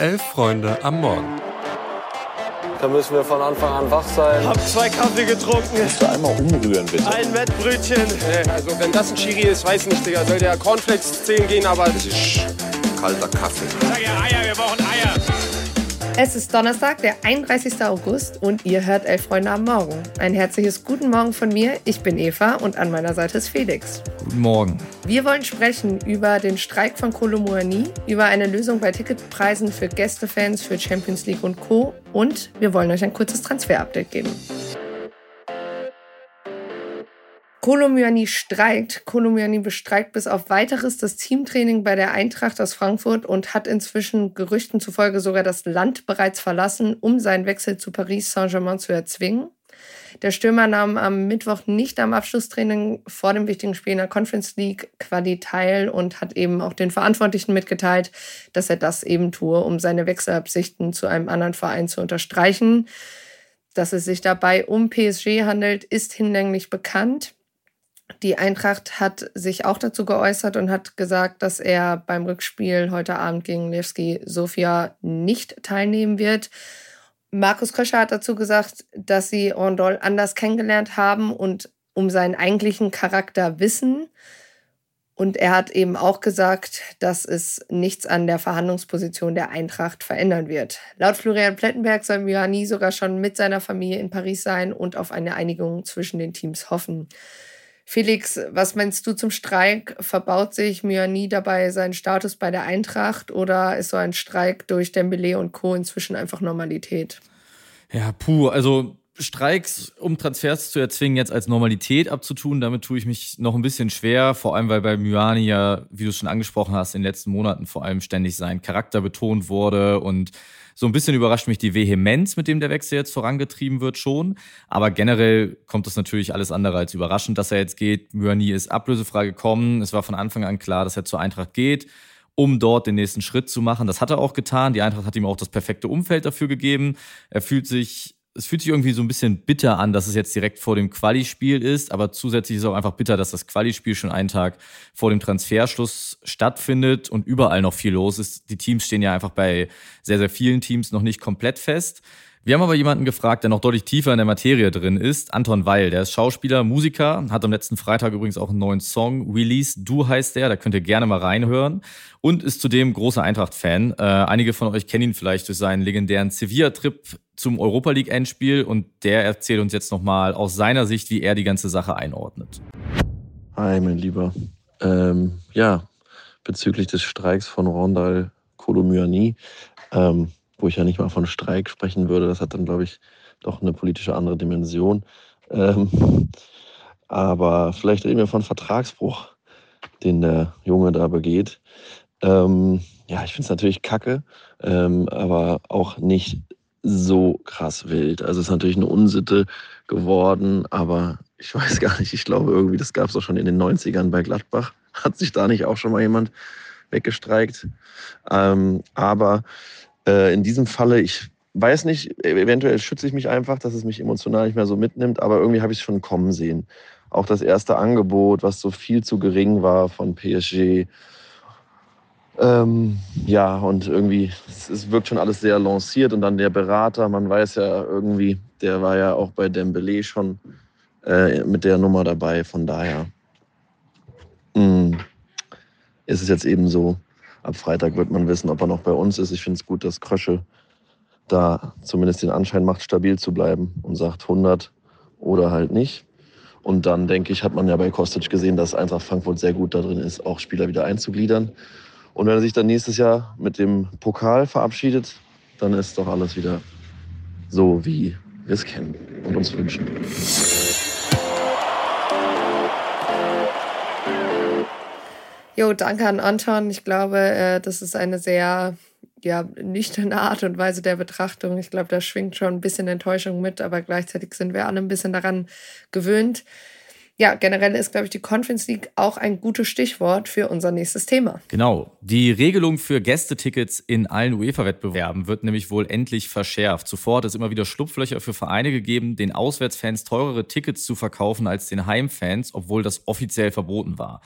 Elf Freunde am Morgen. Da müssen wir von Anfang an wach sein. Hab zwei Kaffee getrunken. Kannst du einmal umrühren, bitte? Ein Wettbrötchen. Also wenn das ein Chiri ist, weiß nicht, Digga. Soll der Cornflakes zählen gehen, aber... Das ist kalter Kaffee. Sag ja Eier, wir brauchen Eier. Es ist Donnerstag, der 31. August und ihr hört Elf Freunde am Morgen. Ein herzliches Guten Morgen von mir. Ich bin Eva und an meiner Seite ist Felix. Guten Morgen. Wir wollen sprechen über den Streik von Kolomuani, über eine Lösung bei Ticketpreisen für Gästefans, für Champions League und Co. Und wir wollen euch ein kurzes Transfer-Update geben. Kolomyani streikt. Kolomyani bestreikt bis auf weiteres das Teamtraining bei der Eintracht aus Frankfurt und hat inzwischen Gerüchten zufolge sogar das Land bereits verlassen, um seinen Wechsel zu Paris Saint-Germain zu erzwingen. Der Stürmer nahm am Mittwoch nicht am Abschlusstraining vor dem wichtigen Spiel in der Conference League Quali teil und hat eben auch den Verantwortlichen mitgeteilt, dass er das eben tue, um seine Wechselabsichten zu einem anderen Verein zu unterstreichen. Dass es sich dabei um PSG handelt, ist hinlänglich bekannt. Die Eintracht hat sich auch dazu geäußert und hat gesagt, dass er beim Rückspiel heute Abend gegen Levski Sofia nicht teilnehmen wird. Markus Köscher hat dazu gesagt, dass sie Rondol anders kennengelernt haben und um seinen eigentlichen Charakter wissen. Und er hat eben auch gesagt, dass es nichts an der Verhandlungsposition der Eintracht verändern wird. Laut Florian Plettenberg soll Myani sogar schon mit seiner Familie in Paris sein und auf eine Einigung zwischen den Teams hoffen. Felix, was meinst du zum Streik? Verbaut sich Myani dabei seinen Status bei der Eintracht oder ist so ein Streik durch Dembele und Co. inzwischen einfach Normalität? Ja, puh, also Streiks, um Transfers zu erzwingen, jetzt als Normalität abzutun, damit tue ich mich noch ein bisschen schwer, vor allem weil bei Myani ja, wie du es schon angesprochen hast, in den letzten Monaten vor allem ständig sein Charakter betont wurde und so ein bisschen überrascht mich die Vehemenz, mit dem der Wechsel jetzt vorangetrieben wird, schon. Aber generell kommt es natürlich alles andere als überraschend, dass er jetzt geht. Myani ist ablösefrei gekommen. Es war von Anfang an klar, dass er zur Eintracht geht um dort den nächsten Schritt zu machen. Das hat er auch getan. Die Eintracht hat ihm auch das perfekte Umfeld dafür gegeben. Er fühlt sich es fühlt sich irgendwie so ein bisschen bitter an, dass es jetzt direkt vor dem Quali-Spiel ist, aber zusätzlich ist es auch einfach bitter, dass das Quali-Spiel schon einen Tag vor dem Transferschluss stattfindet und überall noch viel los ist. Die Teams stehen ja einfach bei sehr, sehr vielen Teams noch nicht komplett fest. Wir haben aber jemanden gefragt, der noch deutlich tiefer in der Materie drin ist. Anton Weil, der ist Schauspieler, Musiker, hat am letzten Freitag übrigens auch einen neuen Song Release. Du heißt der, da könnt ihr gerne mal reinhören. Und ist zudem großer Eintracht-Fan. Äh, einige von euch kennen ihn vielleicht durch seinen legendären Sevilla-Trip zum Europa League-Endspiel. Und der erzählt uns jetzt nochmal aus seiner Sicht, wie er die ganze Sache einordnet. Hi, mein Lieber. Ähm, ja, bezüglich des Streiks von Rondal Kolomyani. Ähm, wo ich ja nicht mal von Streik sprechen würde. Das hat dann, glaube ich, doch eine politische andere Dimension. Ähm, aber vielleicht reden wir von Vertragsbruch, den der Junge da begeht. Ähm, ja, ich finde es natürlich kacke, ähm, aber auch nicht so krass wild. Also es ist natürlich eine Unsitte geworden, aber ich weiß gar nicht, ich glaube irgendwie, das gab es auch schon in den 90ern bei Gladbach. Hat sich da nicht auch schon mal jemand weggestreikt? Ähm, aber äh, in diesem Falle, ich weiß nicht, eventuell schütze ich mich einfach, dass es mich emotional nicht mehr so mitnimmt, aber irgendwie habe ich es schon kommen sehen. Auch das erste Angebot, was so viel zu gering war von PSG. Ähm, ja, und irgendwie, es, es, wirkt schon alles sehr lanciert. Und dann der Berater, man weiß ja irgendwie, der war ja auch bei Dembele schon äh, mit der Nummer dabei. Von daher mh, mm, ist es jetzt eben so, ab Freitag wird man wissen, ob er noch bei uns ist. Ich finde es gut, dass Krösche da zumindest den Anschein macht, stabil zu bleiben und sagt 100 oder halt nicht. Und dann, denke ich, hat man ja bei Kostic gesehen, dass Eintracht Frankfurt sehr gut da drin ist, auch Spieler wieder einzugliedern. Und wenn er sich dann nächstes Jahr mit dem Pokal verabschiedet, dann ist doch alles wieder so, wie wir es kennen und uns wünschen. Jo, danke an Anton. Ich glaube, äh, das ist eine sehr ja, nüchterne Art und Weise der Betrachtung. Ich glaube, da schwingt schon ein bisschen Enttäuschung mit, aber gleichzeitig sind wir alle ein bisschen daran gewöhnt. Ja, generell ist, glaube ich, die Conference League auch ein gutes Stichwort für unser nächstes Thema. Genau. Die Regelung für Gästetickets in allen UEFA-Wettbewerben wird nämlich wohl endlich verschärft. Zuvor hat es immer wieder Schlupflöcher für Vereine gegeben, den Auswärtsfans teurere Tickets zu verkaufen als den Heimfans, obwohl das offiziell verboten war.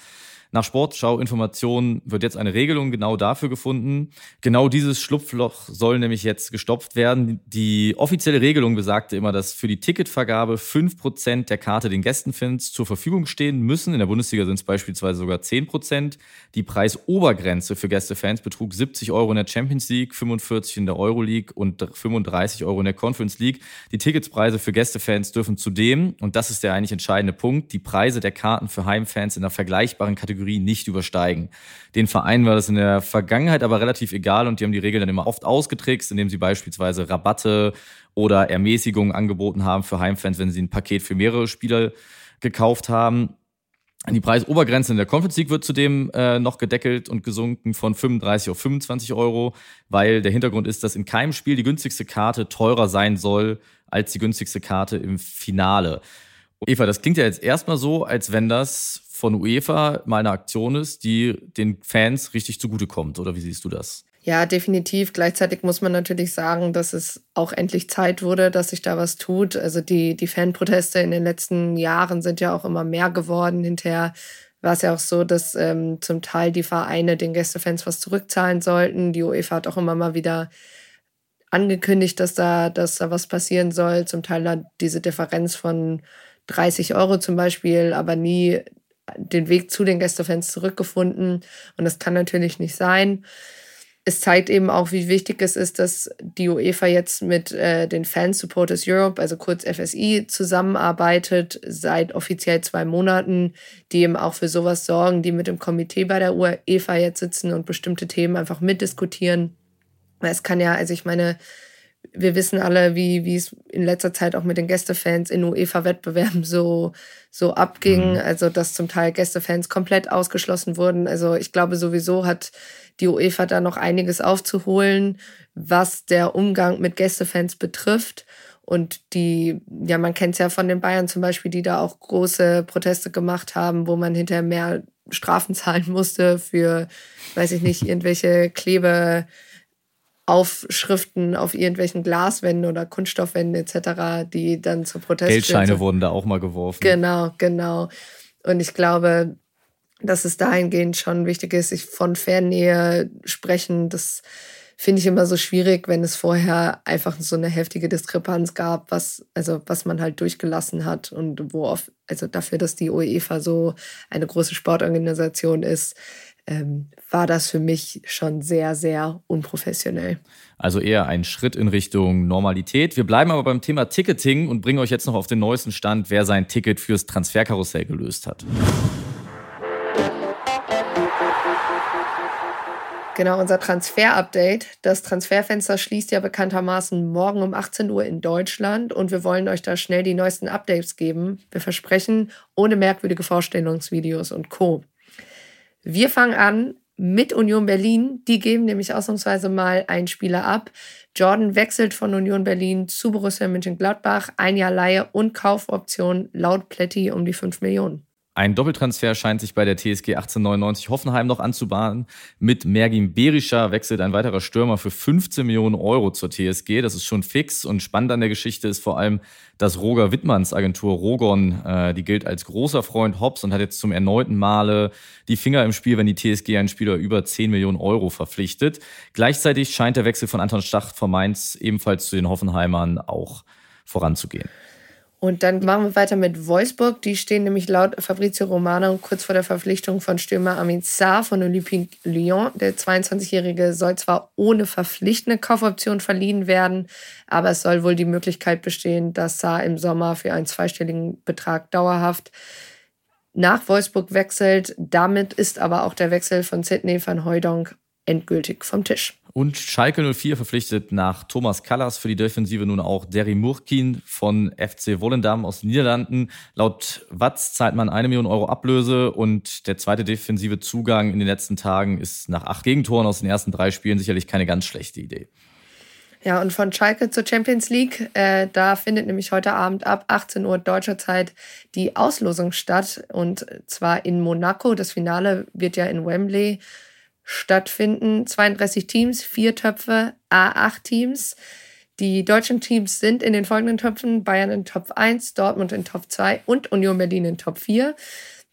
Nach Sportschau-Informationen wird jetzt eine Regelung genau dafür gefunden. Genau dieses Schlupfloch soll nämlich jetzt gestopft werden. Die offizielle Regelung besagte immer, dass für die Ticketvergabe 5% der Karte den Gästenfans zur Verfügung stehen müssen. In der Bundesliga sind es beispielsweise sogar 10%. Die Preisobergrenze für Gästefans betrug 70 Euro in der Champions League, 45 in der Euroleague und 35 Euro in der Conference League. Die Ticketspreise für Gästefans dürfen zudem, und das ist der eigentlich entscheidende Punkt, die Preise der Karten für Heimfans in einer vergleichbaren Kategorie nicht übersteigen. Den Vereinen war das in der Vergangenheit aber relativ egal und die haben die Regeln dann immer oft ausgetrickst, indem sie beispielsweise Rabatte oder Ermäßigungen angeboten haben für Heimfans, wenn sie ein Paket für mehrere Spieler gekauft haben. Die Preisobergrenze in der Conference League wird zudem äh, noch gedeckelt und gesunken von 35 auf 25 Euro, weil der Hintergrund ist, dass in keinem Spiel die günstigste Karte teurer sein soll als die günstigste Karte im Finale. Eva, das klingt ja jetzt erstmal so, als wenn das von UEFA mal eine Aktion ist, die den Fans richtig zugutekommt. Oder wie siehst du das? Ja, definitiv. Gleichzeitig muss man natürlich sagen, dass es auch endlich Zeit wurde, dass sich da was tut. Also die, die Fanproteste in den letzten Jahren sind ja auch immer mehr geworden. Hinterher war es ja auch so, dass ähm, zum Teil die Vereine den Gästefans was zurückzahlen sollten. Die UEFA hat auch immer mal wieder angekündigt, dass da, dass da was passieren soll. Zum Teil hat diese Differenz von 30 Euro zum Beispiel, aber nie den Weg zu den Gästefans zurückgefunden. Und das kann natürlich nicht sein. Es zeigt eben auch, wie wichtig es ist, dass die UEFA jetzt mit äh, den Fan Supporters Europe, also kurz FSI, zusammenarbeitet seit offiziell zwei Monaten, die eben auch für sowas sorgen, die mit dem Komitee bei der UEFA jetzt sitzen und bestimmte Themen einfach mitdiskutieren. Es kann ja, also ich meine, wir wissen alle, wie, wie es in letzter Zeit auch mit den Gästefans in UEFA-Wettbewerben so, so abging. Mhm. Also, dass zum Teil Gästefans komplett ausgeschlossen wurden. Also, ich glaube, sowieso hat die UEFA da noch einiges aufzuholen, was der Umgang mit Gästefans betrifft. Und die, ja, man kennt es ja von den Bayern zum Beispiel, die da auch große Proteste gemacht haben, wo man hinterher mehr Strafen zahlen musste für, weiß ich nicht, irgendwelche Klebe, Aufschriften auf irgendwelchen Glaswänden oder Kunststoffwänden etc., die dann zu Protest Geldscheine wurden da auch mal geworfen. Genau, genau. Und ich glaube, dass es dahingehend schon wichtig ist, sich von Fernnähe sprechen. Das finde ich immer so schwierig, wenn es vorher einfach so eine heftige Diskrepanz gab, was, also was man halt durchgelassen hat und wo oft, also dafür, dass die UEFA so eine große Sportorganisation ist, ähm, war das für mich schon sehr, sehr unprofessionell. Also eher ein Schritt in Richtung Normalität. Wir bleiben aber beim Thema Ticketing und bringen euch jetzt noch auf den neuesten Stand, wer sein Ticket fürs Transferkarussell gelöst hat. Genau, unser Transfer-Update. Das Transferfenster schließt ja bekanntermaßen morgen um 18 Uhr in Deutschland und wir wollen euch da schnell die neuesten Updates geben. Wir versprechen, ohne merkwürdige Vorstellungsvideos und Co. Wir fangen an mit Union Berlin. Die geben nämlich ausnahmsweise mal einen Spieler ab. Jordan wechselt von Union Berlin zu Borussia Mönchengladbach. Ein Jahr Leihe und Kaufoption laut Pletti um die 5 Millionen. Ein Doppeltransfer scheint sich bei der TSG 1899 Hoffenheim noch anzubahnen. Mit Mergin Berischer wechselt ein weiterer Stürmer für 15 Millionen Euro zur TSG. Das ist schon fix. Und spannend an der Geschichte ist vor allem, dass Roger Wittmanns Agentur Rogon, äh, die gilt als großer Freund Hobbs und hat jetzt zum erneuten Male die Finger im Spiel, wenn die TSG einen Spieler über 10 Millionen Euro verpflichtet. Gleichzeitig scheint der Wechsel von Anton Stach von Mainz ebenfalls zu den Hoffenheimern auch voranzugehen. Und dann machen wir weiter mit Wolfsburg. Die stehen nämlich laut Fabrizio Romano kurz vor der Verpflichtung von Stürmer Amin Sarr von Olympique Lyon. Der 22-Jährige soll zwar ohne verpflichtende Kaufoption verliehen werden, aber es soll wohl die Möglichkeit bestehen, dass Sarr im Sommer für einen zweistelligen Betrag dauerhaft nach Wolfsburg wechselt. Damit ist aber auch der Wechsel von Sidney van Hooydonk endgültig vom Tisch. Und Schalke 04 verpflichtet nach Thomas Kallas für die Defensive nun auch Derry Murkin von FC Wollendam aus den Niederlanden. Laut Watz zahlt man eine Million Euro Ablöse und der zweite defensive Zugang in den letzten Tagen ist nach acht Gegentoren aus den ersten drei Spielen sicherlich keine ganz schlechte Idee. Ja, und von Schalke zur Champions League, äh, da findet nämlich heute Abend ab 18 Uhr deutscher Zeit die Auslosung statt und zwar in Monaco. Das Finale wird ja in Wembley stattfinden. 32 Teams, vier Töpfe, A8 Teams. Die deutschen Teams sind in den folgenden Töpfen: Bayern in Top 1, Dortmund in Top 2 und Union Berlin in Top 4.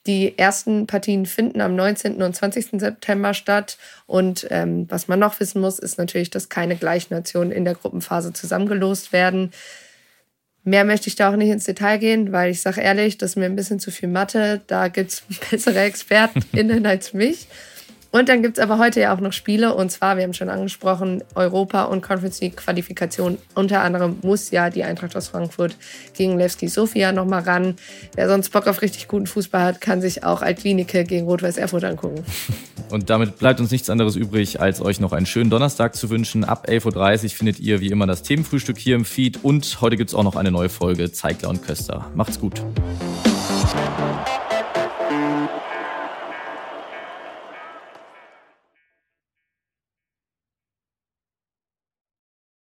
Die ersten Partien finden am 19. und 20. September statt. Und ähm, was man noch wissen muss, ist natürlich, dass keine gleichen Nationen in der Gruppenphase zusammengelost werden. Mehr möchte ich da auch nicht ins Detail gehen, weil ich sage ehrlich, das ist mir ein bisschen zu viel Mathe. Da gibt es bessere ExpertInnen als mich. Und dann gibt es aber heute ja auch noch Spiele. Und zwar, wir haben schon angesprochen, Europa- und Conference League-Qualifikation. Unter anderem muss ja die Eintracht aus Frankfurt gegen Levski Sofia nochmal ran. Wer sonst Bock auf richtig guten Fußball hat, kann sich auch Altlinike gegen Rot-Weiß Erfurt angucken. Und damit bleibt uns nichts anderes übrig, als euch noch einen schönen Donnerstag zu wünschen. Ab 11.30 Uhr findet ihr wie immer das Themenfrühstück hier im Feed. Und heute gibt es auch noch eine neue Folge Zeigler und Köster. Macht's gut.